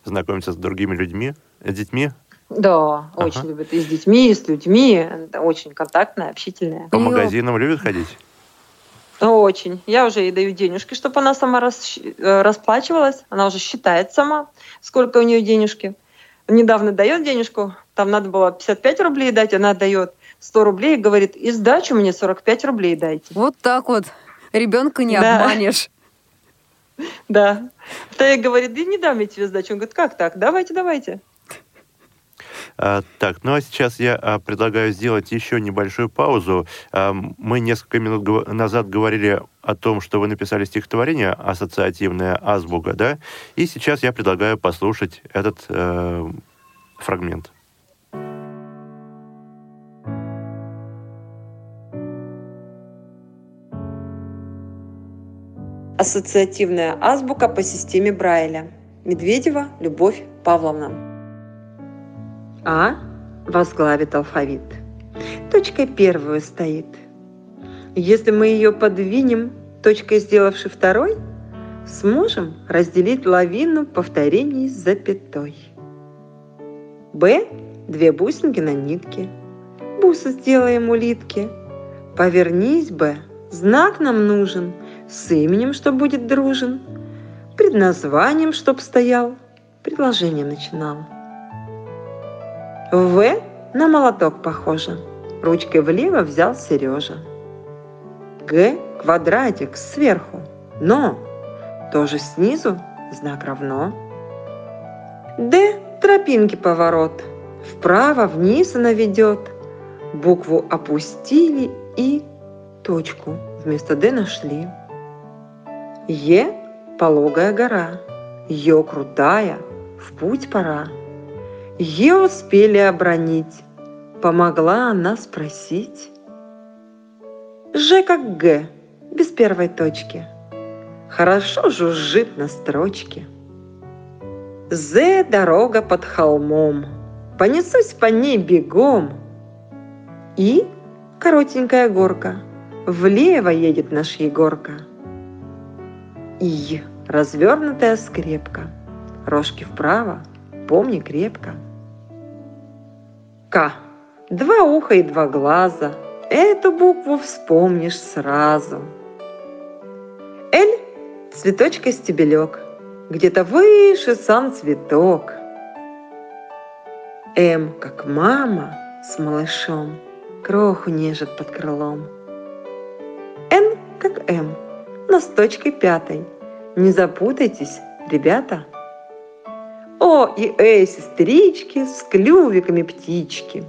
Знакомиться с другими людьми, с детьми? Да, ага. очень любит. И с детьми, и с людьми. Это очень контактная, общительная. По магазинам любит ходить? Очень. Я уже ей даю денежки, чтобы она сама рас... Э, расплачивалась. Она уже считает сама, сколько у нее денежки. Недавно дает денежку, там надо было 55 рублей дать, она дает 100 рублей и говорит, и сдачу мне 45 рублей дайте. Вот так вот. Ребенка не да. обманешь. Да. Я говорит, да не дам я тебе сдачу. Он говорит, как так? Давайте, давайте. А, так, ну а сейчас я а, предлагаю сделать еще небольшую паузу. А, мы несколько минут го- назад говорили о том, что вы написали стихотворение «Ассоциативная азбука», да? И сейчас я предлагаю послушать этот э, фрагмент. Ассоциативная азбука по системе Брайля. Медведева Любовь Павловна. А возглавит алфавит. Точкой первую стоит. Если мы ее подвинем, точкой сделавши второй, сможем разделить лавину повторений с запятой. Б – две бусинки на нитке. Бусы сделаем улитки. Повернись, Б, знак нам нужен, с именем, что будет дружен, предназванием, чтоб стоял, предложение начинал. В на молоток похоже. Ручкой влево взял Сережа. Г – квадратик сверху, но тоже снизу знак равно. Д – тропинки поворот, вправо вниз она ведет. Букву опустили и точку вместо Д нашли. Е – пологая гора, Ё – крутая, в путь пора. Е успели обронить, помогла она спросить. Ж как Г, без первой точки. Хорошо жужжит на строчке. З дорога под холмом, понесусь по ней бегом. И коротенькая горка, влево едет наш Егорка. И развернутая скрепка, рожки вправо, помни крепко. К. Два уха и два глаза – Эту букву вспомнишь сразу. Л – цветочка стебелек, где-то выше сам цветок. М, как мама с малышом, кроху нежит под крылом. Н, как М, но с точкой пятой. Не запутайтесь, ребята. О и Э, сестрички, с клювиками птички.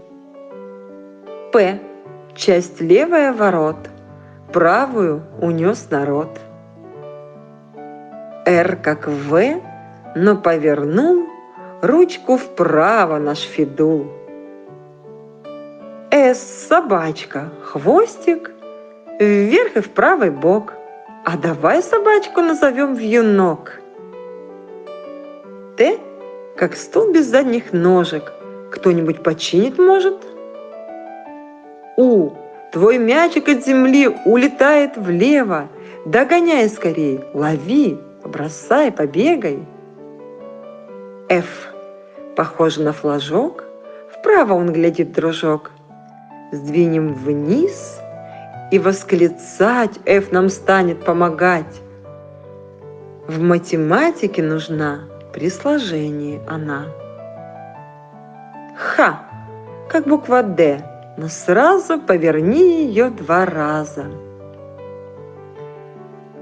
П, Часть левая ворот, правую унес народ. Р как В, но повернул ручку вправо наш фидул. С собачка, хвостик, вверх и в правый бок. А давай собачку назовем вьюнок. Т как стул без задних ножек. Кто-нибудь починить может? У, твой мячик от земли улетает влево. Догоняй скорей, лови, бросай, побегай. Ф, похоже на флажок, вправо он глядит, дружок. Сдвинем вниз, и восклицать F нам станет помогать. В математике нужна при сложении она. Х, как буква Д, но сразу поверни ее два раза.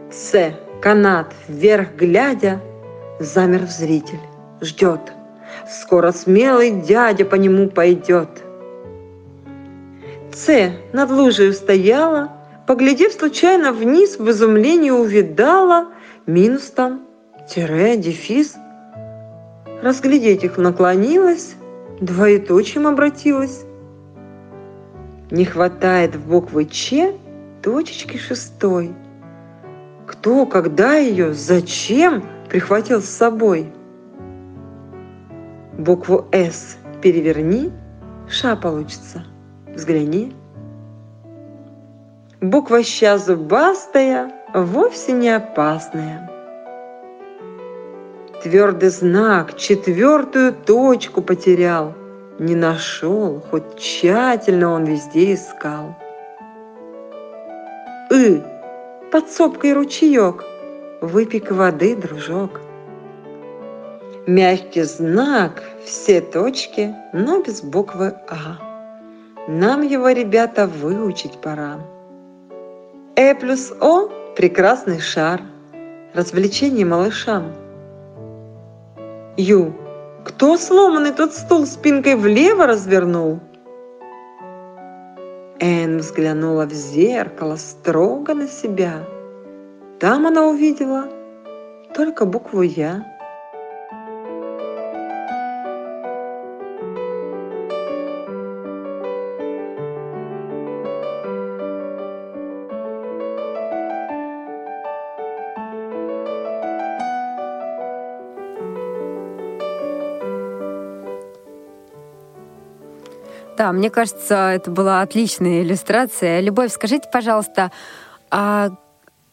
С. Канат вверх глядя, замер зритель, ждет. Скоро смелый дядя по нему пойдет. С. Над лужей стояла, поглядев случайно вниз, в изумлении увидала минус там, тире, дефис. Разглядеть их наклонилась, двоеточием обратилась. Не хватает в буквы Ч точечки шестой. Кто, когда ее, зачем прихватил с собой? Букву С переверни, Ша получится. Взгляни. Буква ща зубастая, вовсе не опасная. Твердый знак четвертую точку потерял – не нашел, хоть тщательно он везде искал. И, под сопкой ручеек, выпек воды, дружок. Мягкий знак, все точки, но без буквы А. Нам его, ребята, выучить пора. Э плюс О – прекрасный шар, развлечение малышам. Ю кто сломанный тот стул спинкой влево развернул? Энн взглянула в зеркало строго на себя. Там она увидела только букву «Я». Да, мне кажется, это была отличная иллюстрация. Любовь, скажите, пожалуйста, а,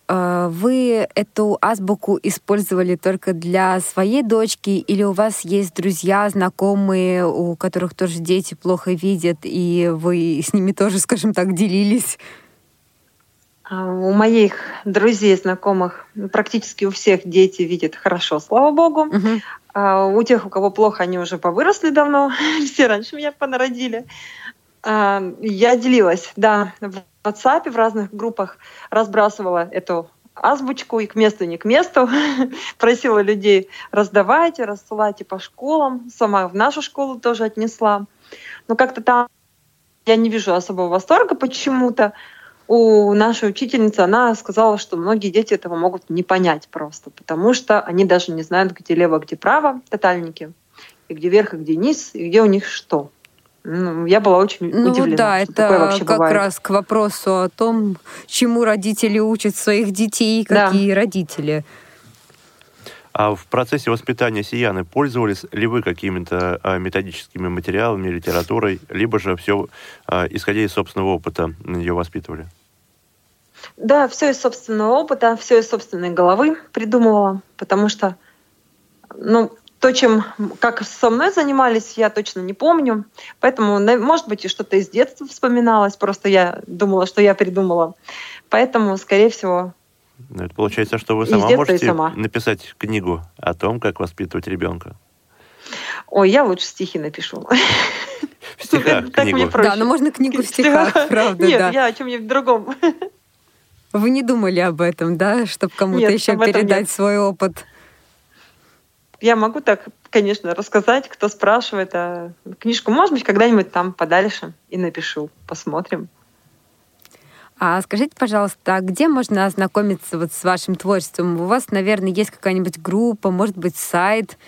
а вы эту азбуку использовали только для своей дочки или у вас есть друзья, знакомые, у которых тоже дети плохо видят, и вы с ними тоже, скажем так, делились? А, у моих друзей, знакомых, практически у всех дети видят хорошо, слава богу. Угу. А у тех, у кого плохо, они уже повыросли давно, все раньше меня понародили. А, я делилась, да, в WhatsApp, в разных группах разбрасывала эту азбучку и к месту, не к месту. Просила людей раздавайте, рассылайте по школам. Сама в нашу школу тоже отнесла. Но как-то там я не вижу особого восторга почему-то у нашей учительницы, она сказала, что многие дети этого могут не понять просто, потому что они даже не знают, где лево, где право, тотальники, и где верх, и где низ, и где у них что. Ну, я была очень ну, удивлена. Да, это как бывает. раз к вопросу о том, чему родители учат своих детей, какие да. родители. А в процессе воспитания Сияны пользовались ли вы какими-то а, методическими материалами, литературой, либо же все, а, исходя из собственного опыта, ее воспитывали? Да, все из собственного опыта, все из собственной головы придумывала, потому что, ну, то, чем, как со мной занимались, я точно не помню. Поэтому, может быть, и что-то из детства вспоминалось. Просто я думала, что я придумала. Поэтому, скорее всего... Ну, это получается, что вы сама можете сама. написать книгу о том, как воспитывать ребенка. Ой, я лучше стихи напишу. В стихах книгу. Да, но можно книгу в стихах, правда, Нет, я о чем-нибудь другом. Вы не думали об этом, да, чтобы кому-то еще передать нет. свой опыт? Я могу так, конечно, рассказать, кто спрашивает, а книжку, может быть, когда-нибудь там подальше и напишу, посмотрим. А скажите, пожалуйста, а где можно ознакомиться вот с вашим творчеством? У вас, наверное, есть какая-нибудь группа, может быть, сайт?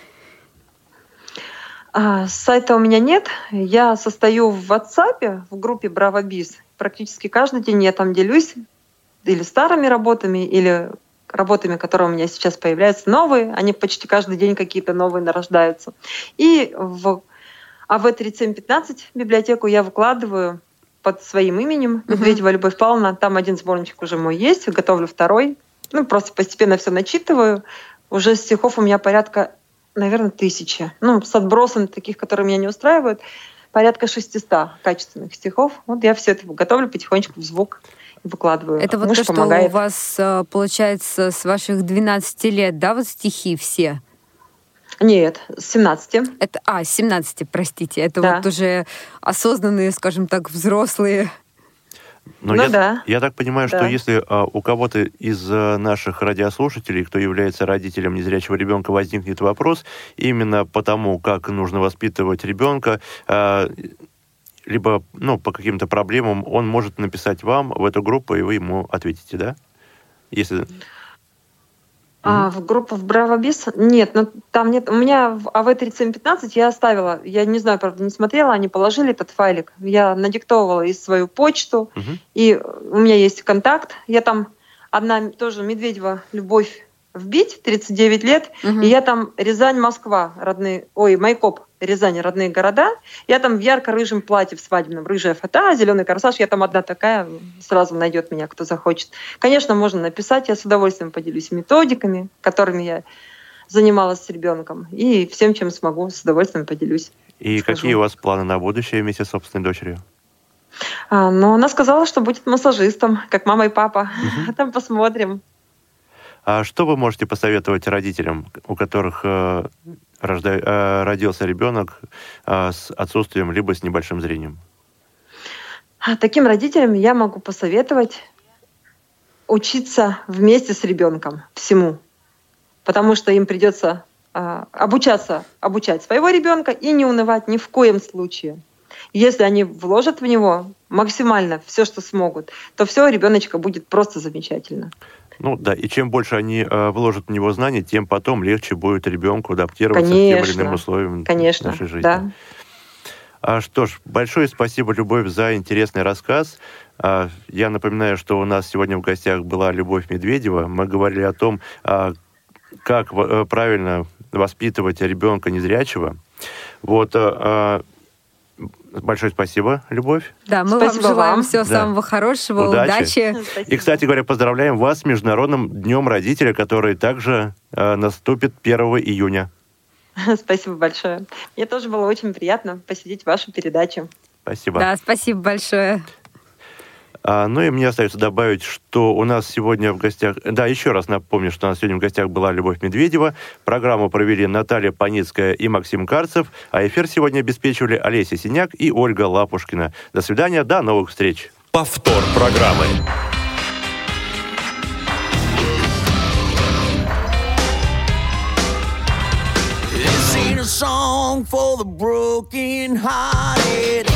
А, сайта у меня нет. Я состою в WhatsApp, в группе Браво Биз. Практически каждый день я там делюсь или старыми работами, или работами, которые у меня сейчас появляются, новые. Они почти каждый день какие-то новые нарождаются. И в АВ-3715 библиотеку я выкладываю под своим именем Медведева uh-huh. Любовь Павловна. Там один сборничек уже мой есть, готовлю второй. Ну, просто постепенно все начитываю. Уже стихов у меня порядка, наверное, тысячи. Ну, с отбросом таких, которые меня не устраивают, порядка 600 качественных стихов. Вот я все это готовлю потихонечку в звук выкладываю. Это вот Муж то, помогает. что у вас э, получается с ваших 12 лет, да, вот стихи все? Нет, с 17. Это, а, с 17, простите. Это да. вот уже осознанные, скажем так, взрослые но ну, я, да. я так понимаю, да. что если а, у кого-то из а, наших радиослушателей, кто является родителем незрячего ребенка, возникнет вопрос именно по тому, как нужно воспитывать ребенка, а, либо ну, по каким-то проблемам, он может написать вам в эту группу, и вы ему ответите, да? Если... А, в группу в Браво Бис? Нет, ну там нет. У меня в АВ-3715 я оставила, я не знаю, правда, не смотрела, они положили этот файлик. Я надиктовывала из свою почту, угу. и у меня есть контакт. Я там одна тоже Медведева Любовь вбить, 39 лет, угу. и я там Рязань, Москва, родные, ой, Майкоп, Рязань, родные города. Я там в ярко-рыжем платье в свадебном, рыжая фата, зеленый корсаж. Я там одна такая, сразу найдет меня, кто захочет. Конечно, можно написать, я с удовольствием поделюсь методиками, которыми я занималась с ребенком. И всем, чем смогу, с удовольствием поделюсь. И скажу. какие у вас планы на будущее вместе с собственной дочерью? А, ну, она сказала, что будет массажистом, как мама и папа. Угу. Там посмотрим. А что вы можете посоветовать родителям, у которых э, рожда... э, родился ребенок э, с отсутствием либо с небольшим зрением? А таким родителям я могу посоветовать учиться вместе с ребенком всему, потому что им придется э, обучаться, обучать своего ребенка и не унывать ни в коем случае. Если они вложат в него максимально все, что смогут, то все, ребеночка будет просто замечательно. Ну да, и чем больше они э, вложат в него знаний, тем потом легче будет ребенку адаптироваться конечно, к тем или иным условиям конечно, нашей жизни. Да. А, что ж, большое спасибо, Любовь, за интересный рассказ. А, я напоминаю, что у нас сегодня в гостях была Любовь Медведева. Мы говорили о том, а, как а, правильно воспитывать ребенка незрячего. Вот, а, Большое спасибо, Любовь. Да, мы спасибо вам желаем вам. всего да. самого хорошего, удачи. удачи. И, кстати говоря, поздравляем вас с Международным днем родителя, который также э, наступит 1 июня. Спасибо большое. Мне тоже было очень приятно посетить вашу передачу. Спасибо. Да, спасибо большое. А, ну и мне остается добавить, что у нас сегодня в гостях... Да, еще раз напомню, что у нас сегодня в гостях была Любовь Медведева. Программу провели Наталья Паницкая и Максим Карцев. А эфир сегодня обеспечивали Олеся Синяк и Ольга Лапушкина. До свидания, до новых встреч. Повтор программы. song for the broken hearted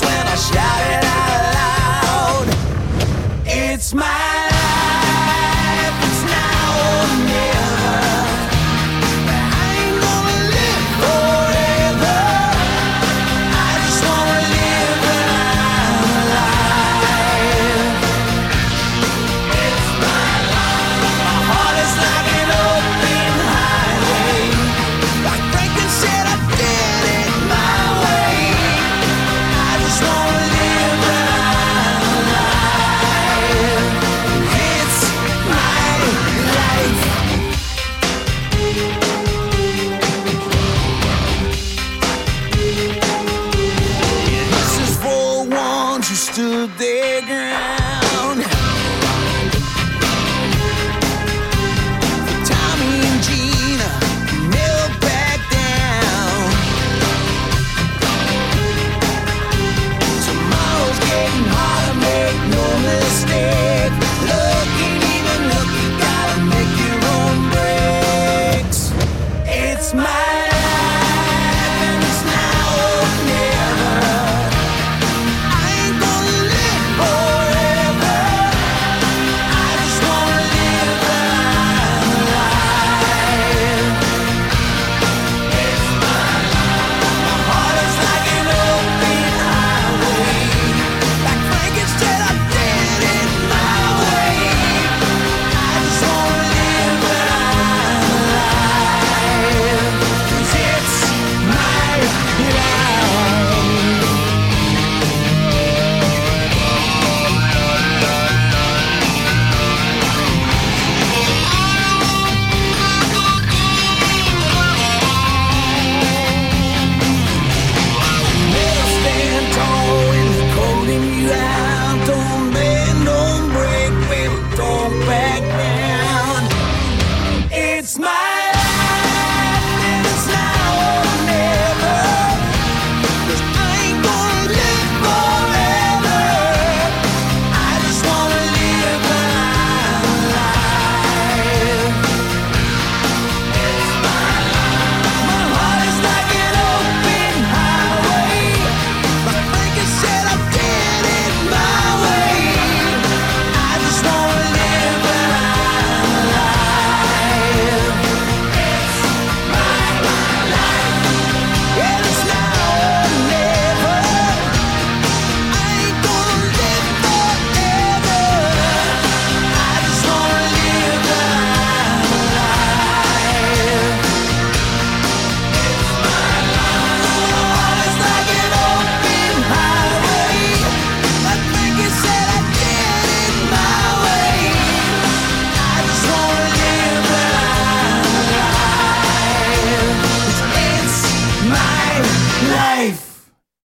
when I shouted out.